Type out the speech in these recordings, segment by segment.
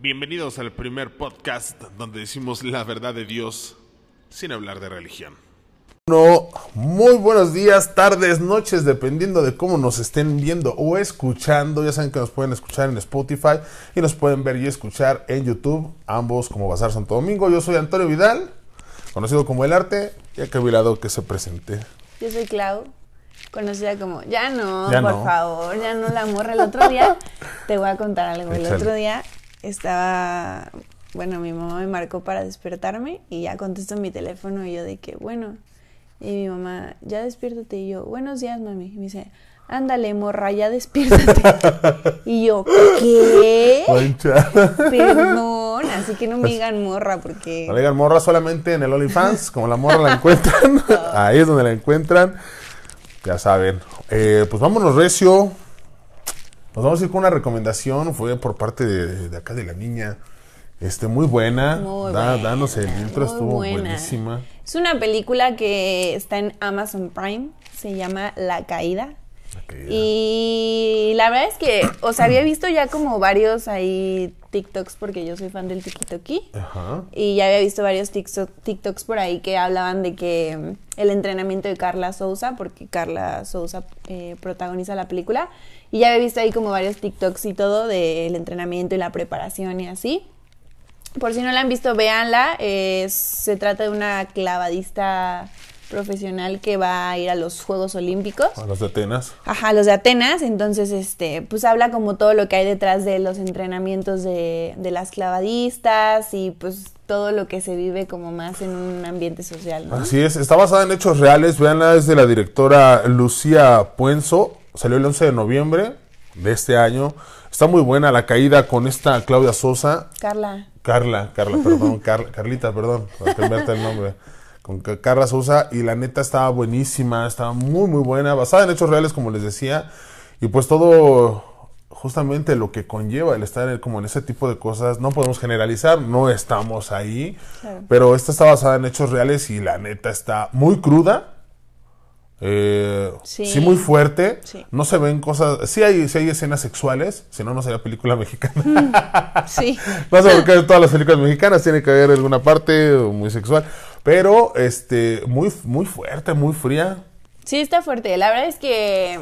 Bienvenidos al primer podcast donde decimos la verdad de Dios sin hablar de religión. No, muy buenos días, tardes, noches, dependiendo de cómo nos estén viendo o escuchando. Ya saben que nos pueden escuchar en Spotify y nos pueden ver y escuchar en YouTube, ambos como Bazar Santo Domingo. Yo soy Antonio Vidal, conocido como El Arte, y acá a mi lado que se presente. Yo soy Clau, conocida como. Ya no, Ya por no. favor, ya no la morra. El otro día te voy a contar algo. El Échale. otro día estaba. Bueno, mi mamá me marcó para despertarme y ya contesto mi teléfono y yo de que, bueno. Y mi mamá, ya despiértate. Y yo, buenos días, mami. Y me dice, ándale, morra, ya despiértate. y yo, ¿qué? Perdón, así que no me digan morra porque. No le digan morra solamente en el OnlyFans, como la morra la encuentran. Ahí es donde la encuentran. Ya saben. Eh, pues vámonos, Recio. Nos vamos a ir con una recomendación. Fue por parte de, de acá de la niña. Este, muy buena. Muy Da- buena, danos el intro, estuvo buena. buenísima. Es una película que está en Amazon Prime, se llama La Caída. Y la verdad es que, o sea, había visto ya como varios ahí TikToks porque yo soy fan del TikToki. Ajá. Y ya había visto varios TikTok- TikToks por ahí que hablaban de que mm, el entrenamiento de Carla Souza, porque Carla Souza eh, protagoniza la película, y ya había visto ahí como varios TikToks y todo del entrenamiento y la preparación y así. Por si no la han visto, véanla. Es- se trata de una clavadista profesional que va a ir a los Juegos Olímpicos. A los de Atenas. Ajá, los de Atenas, entonces, este, pues habla como todo lo que hay detrás de los entrenamientos de, de las clavadistas y pues todo lo que se vive como más en un ambiente social, ¿no? Así es, está basada en hechos reales. Veanla, es de la directora Lucía Puenzo. Salió el 11 de noviembre de este año. Está muy buena la caída con esta Claudia Sosa. Carla, Carla, Carla, perdón, Car- Carlita, perdón, para cambiarte el nombre. Con Ca- Carla Sousa y la neta estaba buenísima, estaba muy muy buena, basada en hechos reales como les decía y pues todo justamente lo que conlleva el estar como en ese tipo de cosas, no podemos generalizar, no estamos ahí, Claro. pero esta está basada en hechos reales y la neta está muy cruda. Eh, sí. Sí. muy fuerte. Sí. No se ven cosas. Sí hay, sí hay escenas sexuales. Si no, no sería película mexicana. sí, No sé por qué todas las películas mexicanas tiene que haber alguna parte muy sexual. Pero, este, muy, muy fuerte, muy fría. sí está fuerte. La verdad es que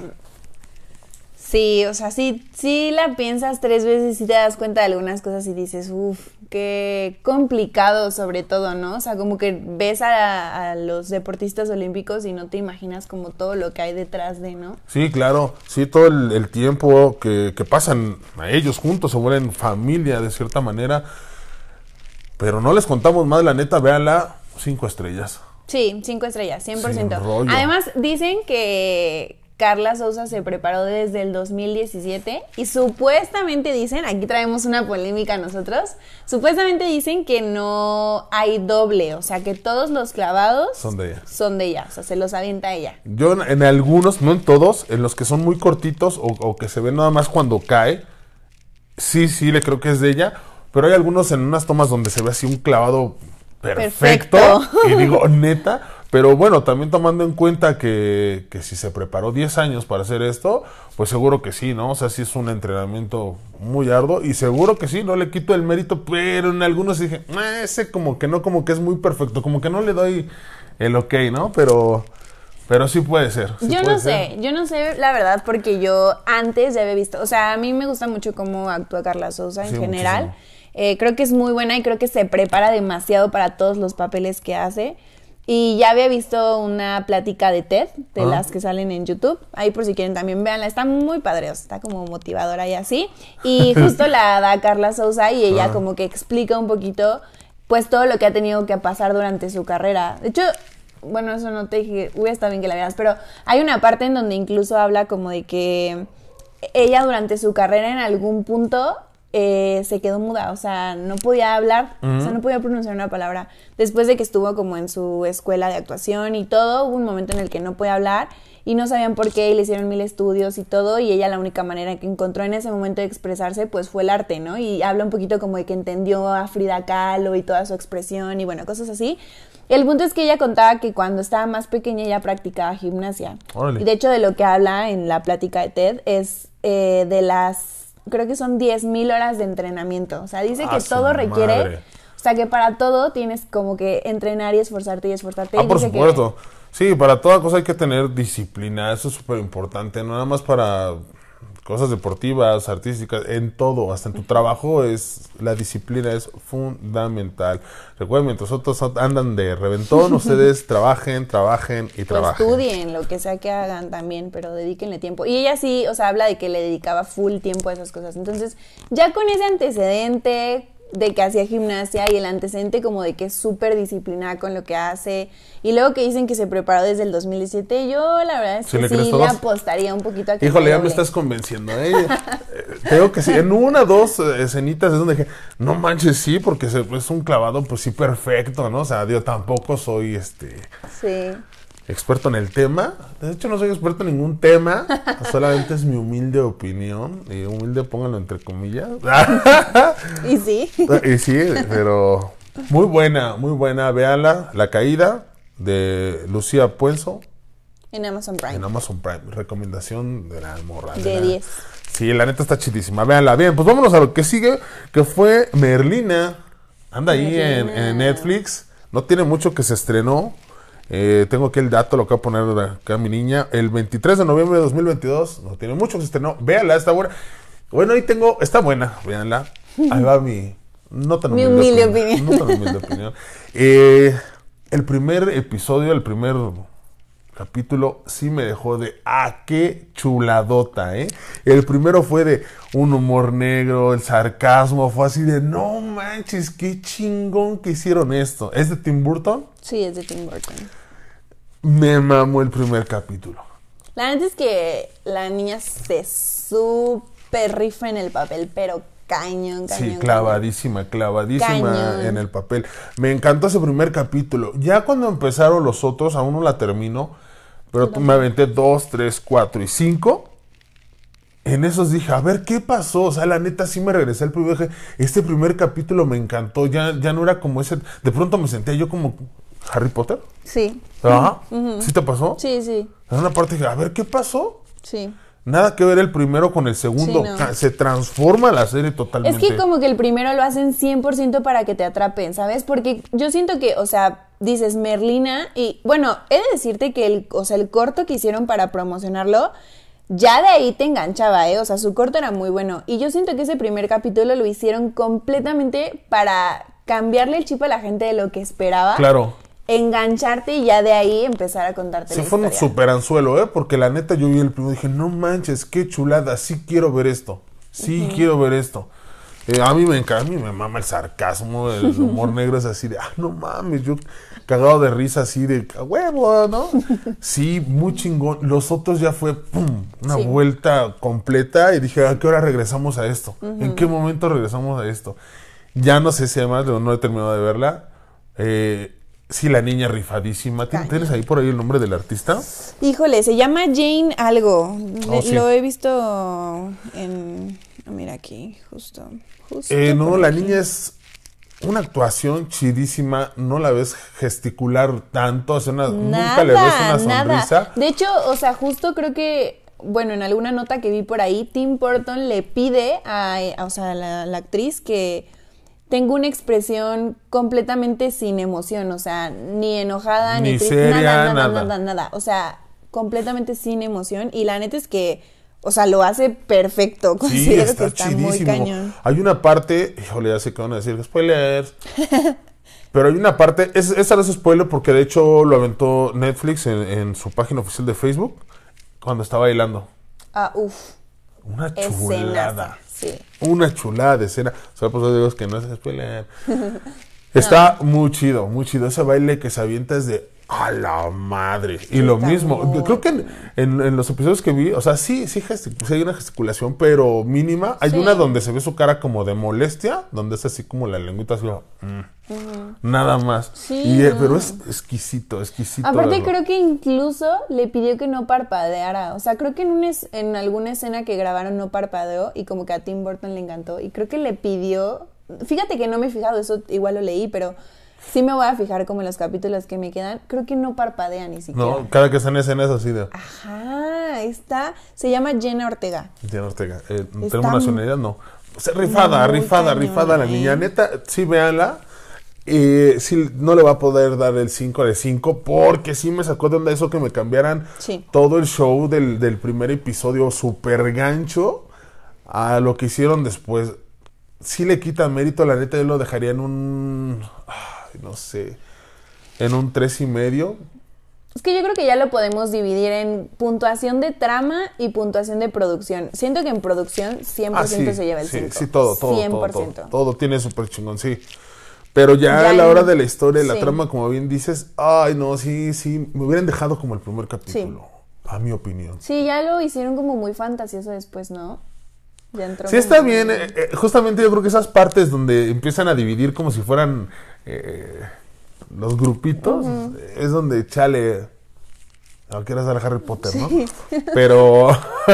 sí, o sea, sí, sí la piensas tres veces y te das cuenta de algunas cosas y dices, uff, qué complicado sobre todo, ¿no? O sea, como que ves a, a los deportistas olímpicos y no te imaginas como todo lo que hay detrás de, ¿no? Sí, claro. Sí, todo el, el tiempo que, que pasan a ellos juntos, se vuelven familia de cierta manera. Pero no les contamos más, la neta, véanla, cinco estrellas. Sí, cinco estrellas, 100%. Sin rollo. Además, dicen que Carla Souza se preparó desde el 2017 y supuestamente dicen, aquí traemos una polémica nosotros, supuestamente dicen que no hay doble, o sea, que todos los clavados Son de ella. son de ella, o sea, se los avienta ella. Yo en, en algunos, no en todos, en los que son muy cortitos o, o que se ven nada más cuando cae, sí, sí, le creo que es de ella. Pero hay algunos en unas tomas donde se ve así un clavado perfecto. Perfecto. Y digo, neta. Pero bueno, también tomando en cuenta que, que si se preparó 10 años para hacer esto, pues seguro que sí, ¿no? O sea, sí es un entrenamiento muy arduo y seguro que sí, no le quito el mérito, pero en algunos dije, "Ah, ese como que no, como que es muy perfecto, como que no le doy el ok, ¿no? Pero, pero sí puede ser. sí yo puede no ser. sé, yo no sé la verdad porque yo antes ya había visto, o sea, a mí me gusta mucho cómo actúa Carla Souza en Sí, general. Eh, creo que es muy buena y creo que se prepara demasiado para todos los papeles que hace. Y ya había visto una plática de TED, de Ah. las que salen en YouTube. Ahí por si quieren también véanla. Está muy padre, está como motivadora y así. Y justo la da Carla Souza y ella Ah. como que explica un poquito pues todo lo que ha tenido que pasar durante su carrera. De hecho, bueno, eso no te dije, hubiera estado bien que la veas, pero hay una parte en donde incluso habla como de que ella durante su carrera en algún punto eh, se quedó muda, o sea, no podía hablar, o sea, no podía pronunciar una palabra. Después de que estuvo como en su escuela de actuación y todo, hubo un momento en el que no podía hablar y no sabían por qué y le hicieron mil estudios y todo y ella la única manera que encontró en ese momento de expresarse pues fue el arte, ¿no? Y habla un poquito como de que entendió a Frida Kahlo y toda su expresión y bueno, cosas así. El punto es que ella contaba que cuando estaba más pequeña ella practicaba gimnasia. Órale. Y de hecho de lo que habla en la plática de TED es eh, de las creo que son 10.000 horas de entrenamiento. O sea, dice Ah, que todo requiere, madre. o sea, que para todo tienes como que entrenar y esforzarte y esforzarte. Ah, Y por que- supuesto. Sí, para toda cosa hay que tener disciplina, eso es súper importante, no nada más para cosas deportivas, artísticas, en todo, hasta en tu trabajo es la disciplina es fundamental. Recuerden, mientras otros andan de reventón, ustedes trabajen, trabajen y Pues trabajen. estudien lo que sea que hagan también, pero dedíquenle tiempo. Y ella sí, o sea, habla de que le dedicaba full tiempo a esas cosas. Entonces, ya con ese antecedente de que hacía gimnasia y el antecedente como de que es súper disciplinada con lo que hace, y luego que dicen que se preparó desde el 2017, yo la verdad es ¿Sí que le sí le todos? apostaría un poquito a que Híjole, ya me estás convenciendo, ¿eh? Eh, Te digo que sí, en una dos eh, escenitas es donde dije, no manches, sí, porque es un clavado, pues sí, perfecto, ¿no? O sea, yo tampoco soy, este, Sí. Experto en el tema. De hecho, no soy experto en ningún tema. Solamente es mi humilde opinión. Y humilde, pónganlo entre comillas. Y sí. y sí, pero muy buena, muy buena. Véanla. La caída de Lucía Puenzo En Amazon Prime. en Amazon Prime. Recomendación de la morra. De la- 10. Sí, la neta está chidísima. Véanla. Bien, pues vámonos a lo que sigue, que fue Merlina. Anda ahí en Netflix. No tiene mucho que se estrenó. Eh, tengo aquí el dato, lo voy a poner acá a mi niña. El 23 de noviembre de 2022. No tiene mucho que se estrenó. Véanla, está buena. Bueno, ahí tengo. Está buena, véanla. Ahí va mi. No tan Mi humilde, humilde opinión. opinión. No tan humilde opinión. Eh, el primer episodio, el primer capítulo sí me dejó de ah, qué chuladota, ¿eh? El primero fue de un humor negro, el sarcasmo, fue así de no manches, qué chingón que hicieron esto. ¿Es de Tim Burton? Sí, es de Tim Burton. Me mamó el primer capítulo. La neta es que la niña se súper rifa en el papel, pero cañón, cañón. Sí, cañón. clavadísima, clavadísima Cañón. en el papel. Me encantó ese primer capítulo. Ya cuando empezaron los otros, aún no la termino, pero me aventé dos, tres, cuatro y cinco. En esos dije, a ver, ¿qué pasó? O sea, la neta sí me regresé al primer dije, Este primer capítulo me encantó. Ya, ya no era como ese. De pronto me sentía yo como Harry Potter. Sí, Ajá. ¿Sí te pasó? sí, sí, En una parte dije, a ver, ¿qué pasó? sí. Nada que ver el primero con el segundo. Sí, no. Ca- Se transforma la serie Es totalmente. que como que el primero lo hacen 100% para que te atrapen, ¿sabes? Porque yo siento que, o sea, dices Merlina y bueno, he de decirte que el, o sea, el corto que hicieron para promocionarlo, ya de ahí te enganchaba, ¿eh? O sea, su corto era muy bueno. Y yo siento que ese primer capítulo lo hicieron completamente para cambiarle el chip a la gente de lo que esperaba. Claro. Engancharte y ya de ahí empezar a contarte Sí, la fue un super anzuelo, ¿eh? Porque la neta yo vi el primero y dije, no manches, qué chulada, sí quiero ver esto. Sí quiero ver esto. Eh, a mí me encanta, a mí me mama el sarcasmo, el humor negro es así de, ah, no mames, yo cagado de risa así de, a huevo, ¿no? Sí, muy chingón. Los otros ya fue, pum, una Sí. vuelta completa y dije, ¿a qué hora regresamos a esto? ¿En qué momento regresamos a esto? Ya no sé si además, no he terminado de verla. Eh, sí, la niña rifadísima. ¿Tien- Caña. ¿Tienes ahí por ahí el nombre del artista? Híjole, se llama Jane algo. Oh, sí. Lo he visto en... ah, Mira aquí, justo. justo Eh, no, la aquí. niña es una actuación chidísima. No la ves gesticular tanto. o sea, una- nunca le ves una sonrisa. nada. De hecho, o sea, justo creo que, bueno, en alguna nota que vi por ahí, Tim Burton le pide a, a- o sea, la actriz que tenga una expresión completamente sin emoción, o sea, ni enojada, ni, Ni triste, nada, nada, nada. nada, nada. O sea, completamente sin emoción. Y la neta es que, o sea, lo hace perfecto. Sí, Considero está que está muy chidísimo. cañón. Hay una parte, híjole, ya sé que van a decir spoilers. Pero hay una parte, es, esa no es spoiler porque de hecho lo aventó Netflix en, en su página oficial de Facebook cuando está bailando. Ah, uff. Una Escenaza. Sí. Una chulada de escena. O sea, pues digo que no es spoiler. Está muy chido, muy chido. Ese baile que se avienta es de a la madre. Y lo mismo. muy Creo que en, en- en los episodios que vi, o sea, sí, sí, sí hay una gesticulación, pero mínima. Hay Sí. una donde se ve su cara como de molestia, donde es así como la lengüita así. mm, Nada más. Sí, Y, eh. Pero es exquisito, exquisito. Aparte creo que incluso le pidió que no parpadeara. O sea, creo que en, una es- en alguna escena que grabaron no parpadeó y como que a Tim Burton le encantó. Y creo que le pidió... Fíjate que no me he fijado, eso igual lo leí, pero sí me voy a fijar como en los capítulos que me quedan. Creo que no parpadea ni siquiera. No, cada que están escenas así de. Ajá, está, se llama Jenna Ortega. Jenna Ortega. Eh, ¿Tenemos nacionalidad? No. O sea, rifada, rifada, rifada la ¿eh? niña. Neta, sí, véanla. Eh, sí, no le va a poder dar el 5 de 5 porque sí me sacó de onda eso que me cambiaran Sí. todo el show del, del primer episodio super gancho a lo que hicieron después. Sí le quita mérito, la neta yo lo dejaría en un, ay, no sé, en un tres y medio. Es que yo creo que ya lo podemos dividir en puntuación de trama y puntuación de producción. Siento que en producción 100% Ah, sí, se lleva el sí, 5. sí, todo, todo, 100%. todo, todo, todo tiene súper chingón, sí. Pero ya, Ya a la hora de la historia la sí. trama, como bien dices, ay, no, sí, sí, me hubieran dejado como el primer capítulo, a mi opinión. Sí, ya lo hicieron como muy fantasioso después, ¿no? Ya entró Sí, está bien. eh, eh, justamente yo creo que esas partes donde empiezan a dividir como si fueran eh, los grupitos, es donde chale. No quieras dar a Harry Potter, ¿no? Pero,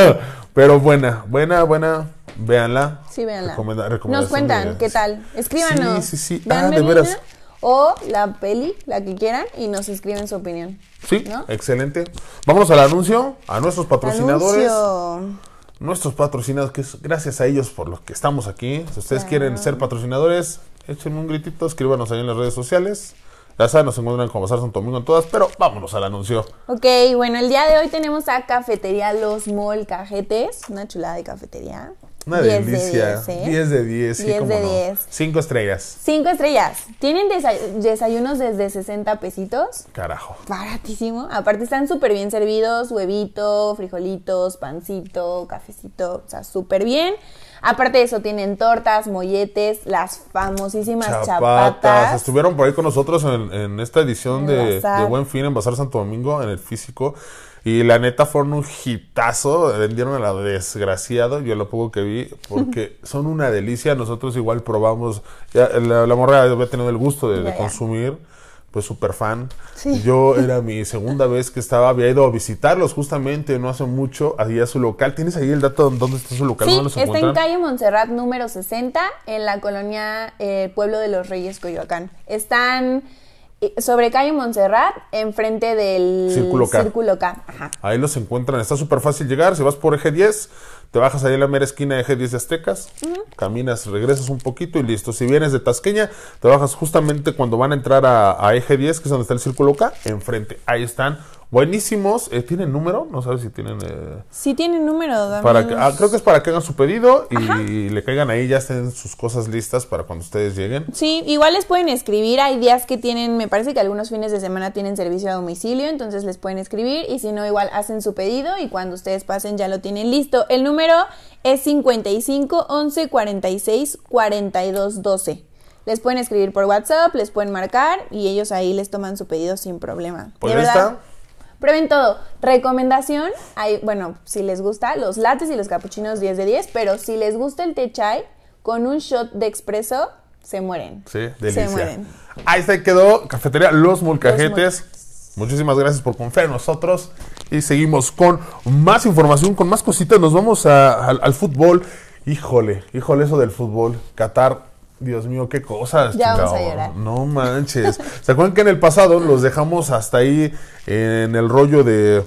pero buena, buena, buena. Véanla. Sí, véanla. Recomenda- Nos cuentan qué tal. Escríbanos. Sí, sí, sí. Ah, de veras. O la peli, la que quieran, y nos escriben su opinión. Sí, ¿No? excelente. Vámonos al anuncio, a nuestros patrocinadores. Anuncio. nuestros patrocinadores, que es gracias a ellos por los que estamos aquí. Si ustedes Claro. quieren ser patrocinadores, échenme un gritito, escríbanos ahí en las redes sociales. Ya saben, nos encuentran como Bazar Santo Domingo en todas, pero vámonos al anuncio. Ok, bueno, el día de hoy tenemos a Cafetería Los Molcajetes, una chulada de cafetería. Una 10 de delicia. 10, ¿eh? 10 de 10, sí, 10 cómo de no. 10. 5 estrellas. Cinco estrellas. Tienen desa- desayunos desde 60 pesitos. Carajo. Baratísimo. Aparte están súper bien servidos, huevito, frijolitos, pancito, cafecito, o sea, súper bien. Aparte de eso tienen tortas, molletes, las famosísimas Chapatas. chapatas. Estuvieron por ahí con nosotros en, en esta edición En de, Buen Fin en Bazar Santo Domingo, en el físico. Y la neta fueron un hitazo. Vendieron a la desgraciado, yo lo poco que vi, porque son una delicia. Nosotros igual probamos. Ya, la, la morra había tenido el gusto de, ya. Pues súper fan. Sí. Yo era mi segunda vez que estaba, había ido a visitarlos justamente no hace mucho, allí a su local. ¿Tienes ahí el dato de dónde está su local? Sí, ¿Dónde los está en calle Montserrat número 60, en la colonia eh, Pueblo de los Reyes, Coyoacán. Están sobre calle Montserrat, enfrente del Círculo K. Círculo K. Ajá. Ahí los encuentran, está súper fácil llegar. Si vas por eje 10, te bajas ahí en la mera esquina de eje 10 de Aztecas, caminas, regresas un poquito y listo. Si vienes de Tasqueña, te bajas justamente cuando van a entrar a, a eje 10, que es donde está el círculo K, enfrente. Ahí están, buenísimos. Eh, ¿Tienen número? No sabes si tienen. eh, Sí tiene número, dame para que, ah, creo que es para que hagan su pedido y le caigan ahí, ya estén sus cosas listas para cuando ustedes lleguen. Sí, igual les pueden escribir. Hay días que tienen, me parece que algunos fines de semana tienen servicio a domicilio, entonces les pueden escribir y si no, igual hacen su pedido y cuando ustedes pasen ya lo tienen listo. El número es 55 11 46 42 12. Les pueden escribir por WhatsApp, les pueden marcar y ellos ahí les toman su pedido sin problema. Pues de ya verdad. está. Prueben todo. Recomendación, hay, bueno, si les gusta, los lates y los capuchinos 10 de 10, pero si les gusta el té chai, con un shot de expreso, se mueren. Sí, delicia. Se mueren. Ahí se quedó Cafetería Los Molcajetes. Muchísimas gracias por confiar en nosotros. Y seguimos con más información, con más cositas. Nos vamos a- al fútbol. Híjole, híjole, eso del fútbol. Qatar, Dios mío, qué cosas. Ya vamos a chingado. llorar. No manches. ¿Se acuerdan que en el pasado los dejamos hasta ahí en el rollo de,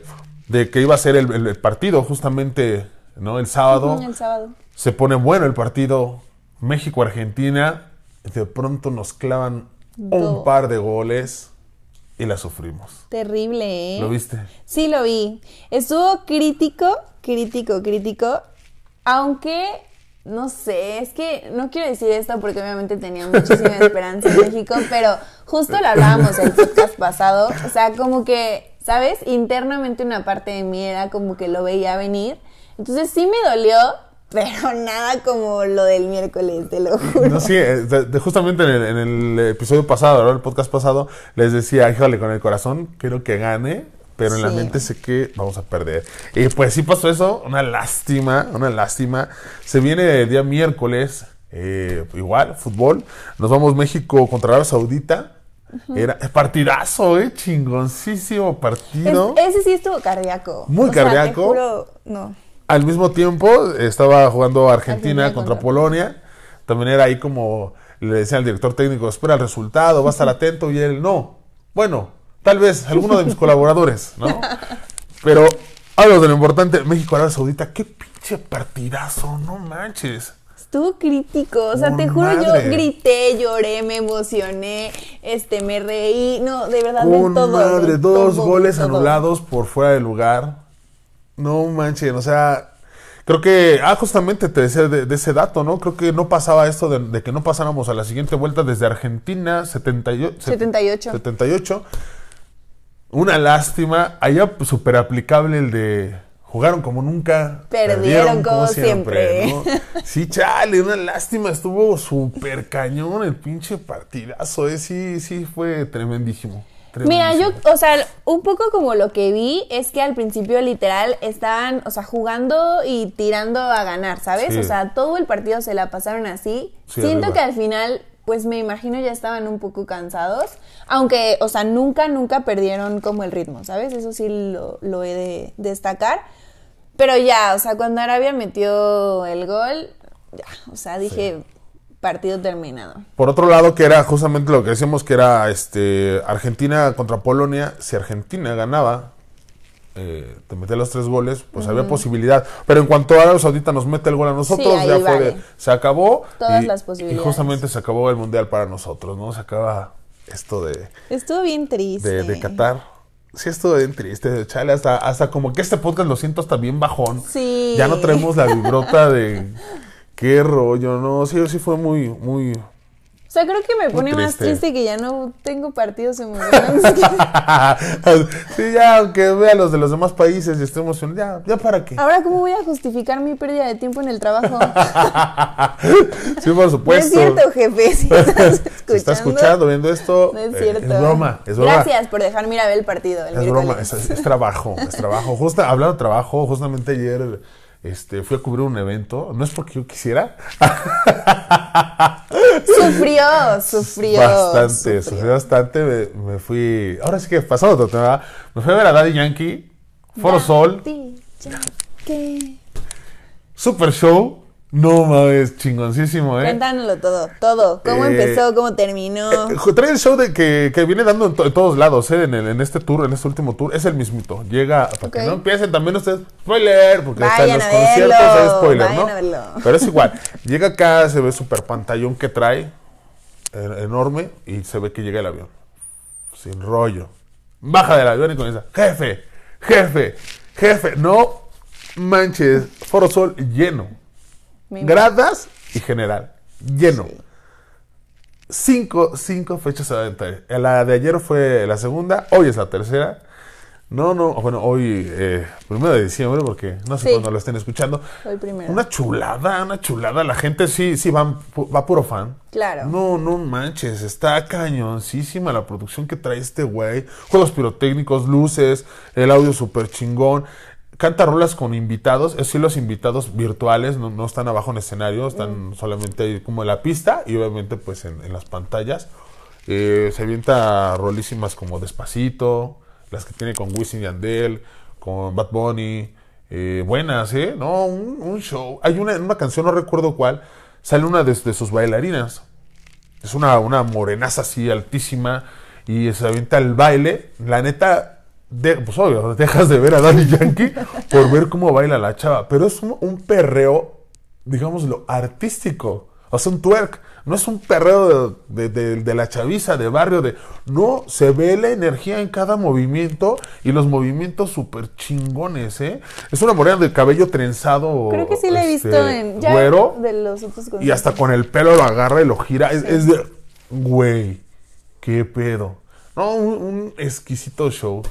de que iba a ser el, el partido, justamente, ¿no? El sábado. Ujú, El sábado. Se pone bueno el partido México-Argentina. De pronto nos clavan un par de goles y la sufrimos. Terrible, ¿eh? ¿Lo viste? Sí, lo vi. Estuvo crítico, crítico, crítico. Aunque, no sé, es que no quiero decir esto porque obviamente tenía muchísima esperanza en México, pero justo lo hablábamos el podcast pasado. O sea, como que, ¿sabes? Internamente una parte de mí era como que lo veía venir. Entonces sí me dolió, pero nada como lo del miércoles, te lo juro. No, sí, eh, de- de- justamente en el, en el episodio pasado, ¿no? el podcast pasado, les decía, híjole, con el corazón quiero que gane, pero en la mente sé que vamos a perder. Y pues sí pasó eso, una lástima, una lástima. Se viene el día miércoles, eh, igual, fútbol. Nos vamos México contra Arabia Saudita. Era partidazo, eh, chingoncísimo partido. Es- ese sí estuvo cardíaco. Muy O sea, te cardíaco. juro, no. Al mismo tiempo estaba jugando Argentina, Argentina contra, contra Polonia. También era ahí como le decía al director técnico, espera el resultado, va a estar atento. Y él, no. Bueno, tal vez alguno de mis colaboradores, ¿no? Pero Hablo de lo importante, México-Arabia Saudita, qué pinche partidazo, no manches. Estuvo crítico, o sea, te juro, madre. yo grité, lloré, me emocioné, este, me reí, no, de verdad, de todo. madre, de dos todo, goles todo. anulados por fuera de lugar. No manches, o sea, creo que, ah, justamente te decía de, de ese dato, ¿no? Creo que no pasaba esto de, de que no pasáramos a la siguiente vuelta desde Argentina, 78. 78. 78. Una lástima, allá súper aplicable el de jugaron como nunca. Perdieron como siempre. ¿no? Sí, chale, una lástima, estuvo súper cañón el pinche partidazo, eh, sí, sí, fue tremendísimo. Mira, yo, o sea, un poco como lo que vi es que al principio literal estaban, o sea, jugando y tirando a ganar, ¿sabes? Sí. O sea, todo el partido se la pasaron así. Sí, Siento arriba. que al final, pues me imagino ya estaban un poco cansados, aunque, o sea, nunca, nunca perdieron como el ritmo, ¿sabes? Eso sí lo, lo he de destacar. Pero ya, o sea, cuando Arabia metió el gol, ya, o sea, dije, partido terminado. Por otro lado, que era justamente lo que decíamos que era este Argentina contra Polonia. Si Argentina ganaba, eh, te metía los tres goles, pues había posibilidad. Pero en cuanto a Arabia Saudita nos mete el gol a nosotros, Sí, ya fue vale. de- se acabó. Todas y, las y posibilidades. justamente se acabó el mundial para nosotros, ¿no? Se acaba esto de, Estuvo bien triste. de, de Qatar. Sí, estuvo bien triste, chale, hasta, hasta como que este podcast lo siento hasta bien bajón. Sí. Ya no traemos la vibrota de qué rollo, ¿no? Sí, sí fue muy, muy, sea, creo que me pone más triste. que ya no tengo partidos emocionantes. sí, ya, aunque vea los de los demás países y esté emocionado, ya, ya para qué. Ahora, ¿cómo voy a justificar mi pérdida de tiempo en el trabajo? sí, por No es supuesto. cierto, jefe. Si estás escuchando. Si está escuchando, viendo esto, No es eh, cierto. es broma, es broma. Gracias por dejarme ir a ver el partido. El Es broma, es, es trabajo, es trabajo. Justa, hablando de trabajo, justamente ayer este, fui a cubrir un evento. No es porque yo quisiera. Sufrió, sufrió. bastante, sufrió. bastante. Me, me fui. Ahora sí que pasado otro tema. Me fui a ver a Daddy Yankee, Foro Sol, Daddy Yankee. Super Show. No mames, chingoncísimo, ¿eh? Cuéntanoslo todo, todo. ¿Cómo Eh, empezó? ¿Cómo terminó? Eh, Trae el show de que, que viene dando en, to- en todos lados, ¿eh? En, el- en este tour, en este último tour. Es el mismito. Llega, para que no empiecen también ustedes, spoiler, porque Vayan los a conciertos hay spoiler, ¿no? a verlo. Pero es igual. Llega acá, se ve súper pantallón que trae, eh, enorme, y se ve que llega el avión. Sin rollo. Baja del avión y comienza, jefe, jefe, jefe. No manches, Foro Sol lleno. Gradas y general. Lleno. Cinco, cinco fechas a. La de ayer fue la segunda, hoy es la tercera. No, no, bueno, hoy, eh, primero de diciembre, porque no sé Sí. cuándo lo estén escuchando. Hoy primero. Una chulada, una chulada. La gente sí, sí va, va puro fan. Claro. No, no manches, está cañoncísima la producción que trae este güey. Juegos pirotécnicos, luces, el audio súper chingón. Canta rolas con invitados, es decir, los invitados virtuales no, no están abajo en escenario, están solamente ahí como en la pista y obviamente pues en, en las pantallas. Eh, se avienta rolísimas como Despacito, las que tiene con Wisin y Andel, con Bad Bunny, eh, buenas, ¿eh? No, un, un show. Hay una, una canción, no recuerdo cuál, sale una de, de sus bailarinas. Es una, una morenaza así altísima y se avienta el baile. La neta, de- pues obvio, dejas de ver a Daddy Yankee por ver cómo baila la chava. Pero es un, un perreo, digámoslo, artístico. O sea, un twerk. No es un perreo de, de- de- de la chaviza, de barrio, de... No, se ve la energía en cada movimiento y los movimientos súper chingones, ¿eh? Es una morena de cabello trenzado. Creo que sí la he visto este, en. Ya güero. De los otros Y hasta con el pelo lo agarra y lo gira. Es, es de. Güey, qué pedo. No, un, un exquisito show.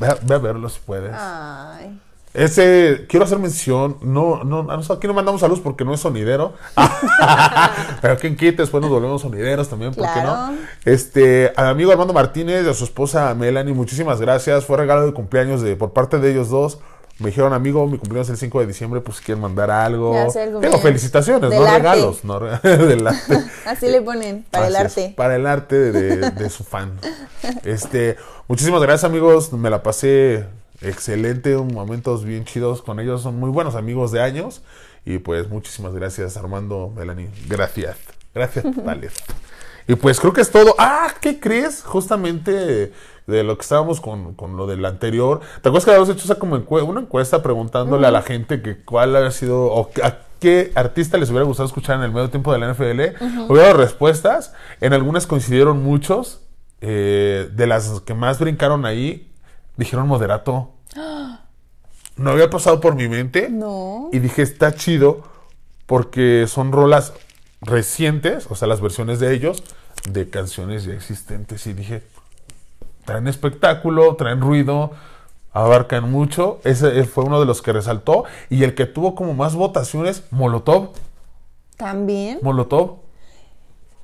Ve, a- ve a verlo si puedes. Ay. Ese, quiero hacer mención. No, no, aquí no mandamos saludos porque no es sonidero. Pero quien quite, después nos volvemos sonideros también, ¿por qué Claro. no? Este, a mi amigo Armando Martínez y a su esposa Melanie, muchísimas gracias. Fue regalo de cumpleaños de, por parte de ellos dos. Me dijeron, amigo, mi cumpleaños es el 5 de diciembre, pues si quieren mandar algo. Cumpleaños. felicitaciones, no arte. regalos, no re- del arte. Así le ponen, para el es, arte. para el arte de, de- de su fan. Este, muchísimas gracias amigos, me la pasé excelente, momentos bien chidos con ellos, son muy buenos amigos de años y pues muchísimas gracias Armando, Melanie, gracias, gracias totales. Y pues creo que es todo. Ah, ¿qué crees? Justamente de lo que estábamos con, con lo del anterior. ¿Te acuerdas que habíamos hecho esa como encue- una encuesta preguntándole a la gente que cuál había sido o a qué artista les hubiera gustado escuchar en el medio tiempo de la NFL? Hubo respuestas. En algunas coincidieron muchos. Eh, de las que más brincaron ahí, dijeron moderato. No había pasado por mi mente. No. Y dije, está chido porque son rolas recientes, o sea, las versiones de ellos, de canciones ya existentes. Y dije, traen espectáculo, traen ruido, abarcan mucho. Ese fue uno de los que resaltó. Y el que tuvo como más votaciones, Molotov. También. Molotov.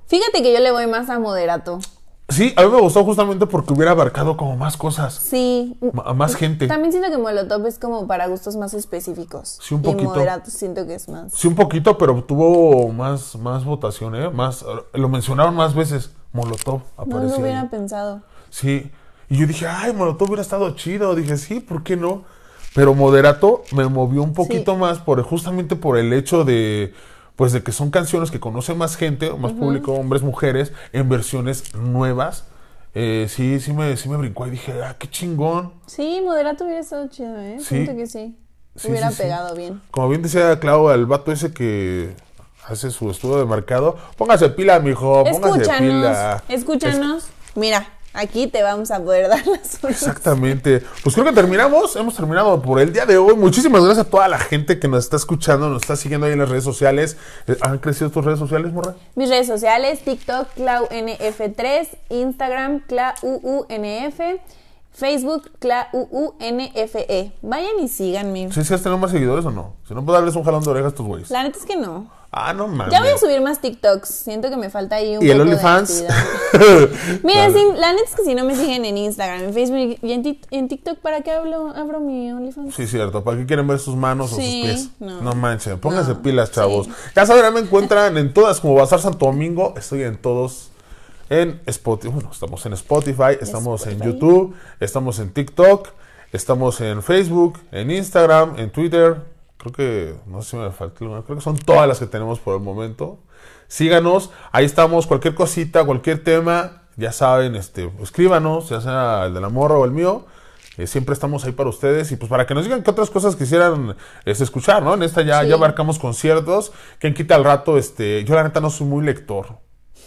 Fíjate que yo le voy más a moderato. Sí, a mí me gustó justamente porque hubiera abarcado como más cosas, Sí. a más gente. También siento que Molotov es como para gustos más específicos. Sí, un Y poquito. moderato siento que es más. Sí, un poquito, pero tuvo más, más votación, ¿eh? Más, lo mencionaron más veces. Molotov No apareció. lo hubiera ahí. pensado. Sí. Y yo dije, ay, Molotov hubiera estado chido. Dije, sí, ¿por qué no? Pero Moderato me movió un poquito Sí. más por justamente por el hecho de pues de que son canciones que conoce más gente, más público, hombres, mujeres, en versiones nuevas. Eh, sí, sí me, sí me brincó y dije, ah, qué chingón. Sí, moderato hubiera estado chido, ¿eh? Sí. Siento que sí. Sí, hubiera sí, pegado bien. Como bien decía Clau, al vato ese que hace su estudio de mercado, póngase pila, mijo, póngase Escúchanos, pila. escúchanos. Mira, aquí te vamos a poder dar las soluciones. Exactamente. Pues creo que terminamos. Hemos terminado por el día de hoy. Muchísimas gracias a toda la gente que nos está escuchando, nos está siguiendo ahí en las redes sociales. Eh, ¿Han crecido tus redes sociales, Morra? Mis redes sociales, TikTok, ClauNF3, Instagram, ClauUUNF, Facebook, ClauUUNFE. E. Vayan y síganme. ¿Sí, sí has tenido más seguidores o no? Si no, puedo darles un jalón de orejas a estos güeyes. La neta es que no. Ah, no mames. Ya voy a subir más TikToks. Siento que me falta ahí un ¿Y el poco de OnlyFans? Mira, Vale. la neta es que si no me siguen en Instagram, en Facebook y en, en TikTok, ¿para qué hablo, abro mi OnlyFans? Sí, cierto. ¿Para qué quieren ver sus manos o sus pies? no. No, manchen. Pónganse No, pilas, chavos. sí. Ya saben, me encuentran en todas como Bazar Santo Domingo. Estoy en todos. En Spotify. Bueno, estamos en Spotify, estamos en. YouTube, estamos en TikTok, estamos en Facebook, en Instagram, en Twitter. Creo que, no sé si me falta alguna. Creo que son todas las que tenemos por el momento. Síganos, ahí estamos. Cualquier cosita, cualquier tema, ya saben, este, escríbanos, ya sea el de la morra o el mío. Eh, siempre estamos ahí para ustedes y pues para que nos digan qué otras cosas quisieran este, escuchar, ¿no? En esta ya, Sí. ya abarcamos conciertos. Quien quita al rato, este, yo la neta no soy muy lector.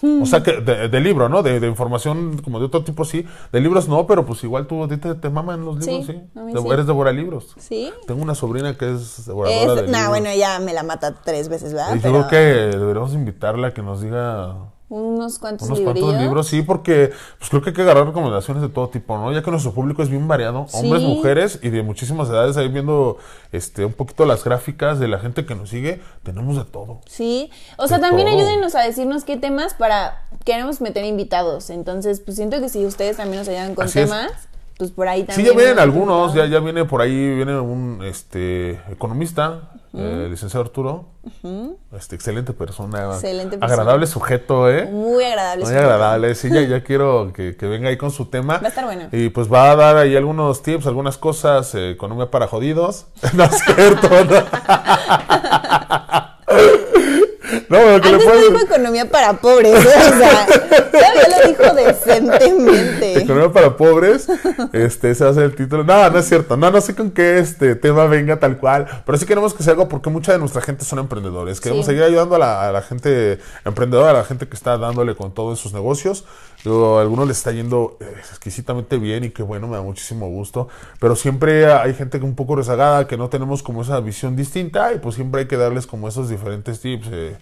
O sea, que de, de libro, ¿no? De, de información como de otro tipo, sí. De libros no, pero pues igual tú te, te maman los libros, Sí, sí. De- sí. Eres devora libros. ¿Sí? Tengo una sobrina que es devoradora de Es, nah, libros. bueno, ya me la mata tres veces, ¿verdad? Y yo creo que deberíamos invitarla a que nos diga unos cuantos unos librillos. cuantos libros, sí, porque pues creo que hay que agarrar recomendaciones de todo tipo, ¿no? Ya que nuestro público es bien variado, hombres, Sí. mujeres y de muchísimas edades, ahí viendo este un poquito las gráficas de la gente que nos sigue, tenemos de todo. Sí, o sea, De también todo. ayúdenos a decirnos qué temas para queremos meter invitados. Entonces, pues siento que si ustedes también nos ayudan con Así es. temas, pues por ahí Sí, también. ya vienen nos algunos, ya, ya viene por ahí, viene un este economista, eh, licenciado Arturo, este excelente persona, Excelente persona. agradable sujeto, ¿eh? Muy agradable. Muy agradable, sí, ya, ya quiero que, que venga ahí con su tema. Va a estar bueno. Y pues va a dar ahí algunos tips, algunas cosas, eh, economía para jodidos. No es cierto, no. No, lo que le Antes no puedes- dijo economía para pobres, ¿eh? o sea, todavía lo dijo decentemente. Economía para pobres, este, ese va a ser el título. No, no es cierto. No, no sé con qué este tema venga tal cual. Pero sí queremos que sea algo porque mucha de nuestra gente son emprendedores. Queremos Sí. seguir ayudando a la, a la gente emprendedora, a la gente que está dándole con todo en sus negocios. Digo, a algunos les está yendo eh, exquisitamente bien y qué bueno, me da muchísimo gusto. Pero siempre hay gente que un poco rezagada, que no tenemos como esa visión distinta y pues siempre hay que darles como esos diferentes tips. eh,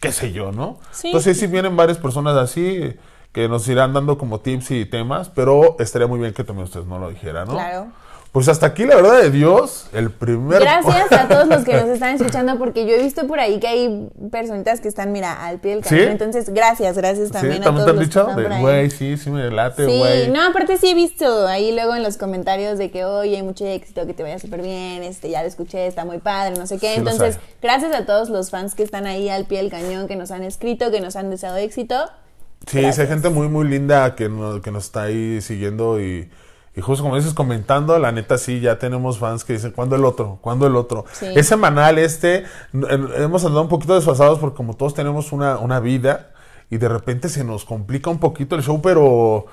qué sé yo, ¿no? Sí. Entonces sí vienen varias personas así que nos irán dando como tips y temas, pero estaría muy bien que también ustedes no lo dijeran, ¿no? Claro. Pues hasta aquí, la verdad de Dios, el primer... Gracias a todos los que nos están escuchando, porque yo he visto por ahí que hay personitas que están, mira, al pie del cañón. ¿Sí? Entonces, gracias, gracias ¿Sí? también a ¿También todos te han los dicho? que están De. Güey, sí, sí me late, Sí, güey. no, aparte sí he visto ahí luego en los comentarios de que, oye, hay mucho éxito, que te vaya súper bien, este, ya lo escuché, está muy padre, no sé qué. Sí, Entonces, gracias a todos los fans que están ahí al pie del cañón, que nos han escrito, que nos han deseado éxito. Sí, sí, hay gente muy, muy linda que, no- que nos está ahí siguiendo y, y justo como dices, comentando, la neta sí, ya tenemos fans que dicen, ¿cuándo el otro? ¿Cuándo el otro? Sí. Es semanal este, en- hemos andado un poquito desfasados porque como todos tenemos una, una vida y de repente se nos complica un poquito el show, pero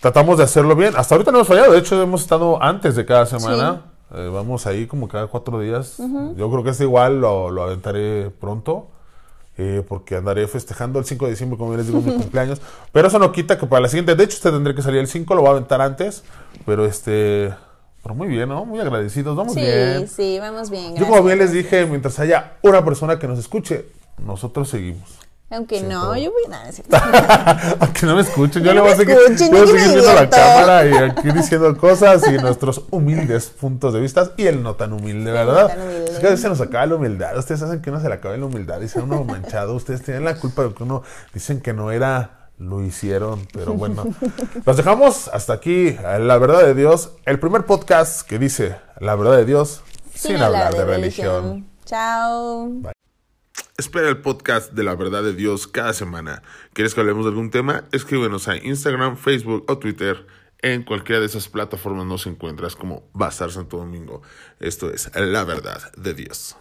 tratamos de hacerlo bien. Hasta ahorita no hemos fallado, de hecho hemos estado antes de cada semana. Eh, vamos ahí como cada cuatro días. Yo creo que este igual lo, lo aventaré pronto. Eh, porque andaré festejando el 5 de diciembre, como les digo, mi cumpleaños. Pero eso no quita que para la siguiente, de hecho, usted tendré que salir el 5, lo voy a aventar antes. Pero este, pero muy bien, ¿no? Muy agradecidos, vamos Sí, bien. sí, vamos bien. Yo como bien les dije, mientras haya una persona que nos escuche, nosotros seguimos. Aunque Sí, no, todo. yo voy a decir. no, Aunque no me escuchen, yo No le voy a seguir, escuchen, yo viendo la cámara y aquí diciendo cosas y nuestros humildes puntos de vista y el no tan humilde, ¿verdad? tan humilde. Es que a veces se nos acaba la humildad. Ustedes hacen que uno se le acabe la humildad y sea uno manchado. Ustedes tienen la culpa de que uno dicen que no era, lo hicieron. Pero bueno, los dejamos hasta aquí. La verdad de Dios, el primer podcast que dice la verdad de Dios sin, hablar de, religión. Chao. Espera el podcast de la verdad de Dios cada semana. ¿Quieres que hablemos de algún tema? Escríbenos a Instagram, Facebook o Twitter. En cualquiera de esas plataformas nos encuentras como Bazar Santo Domingo. Esto es la verdad de Dios.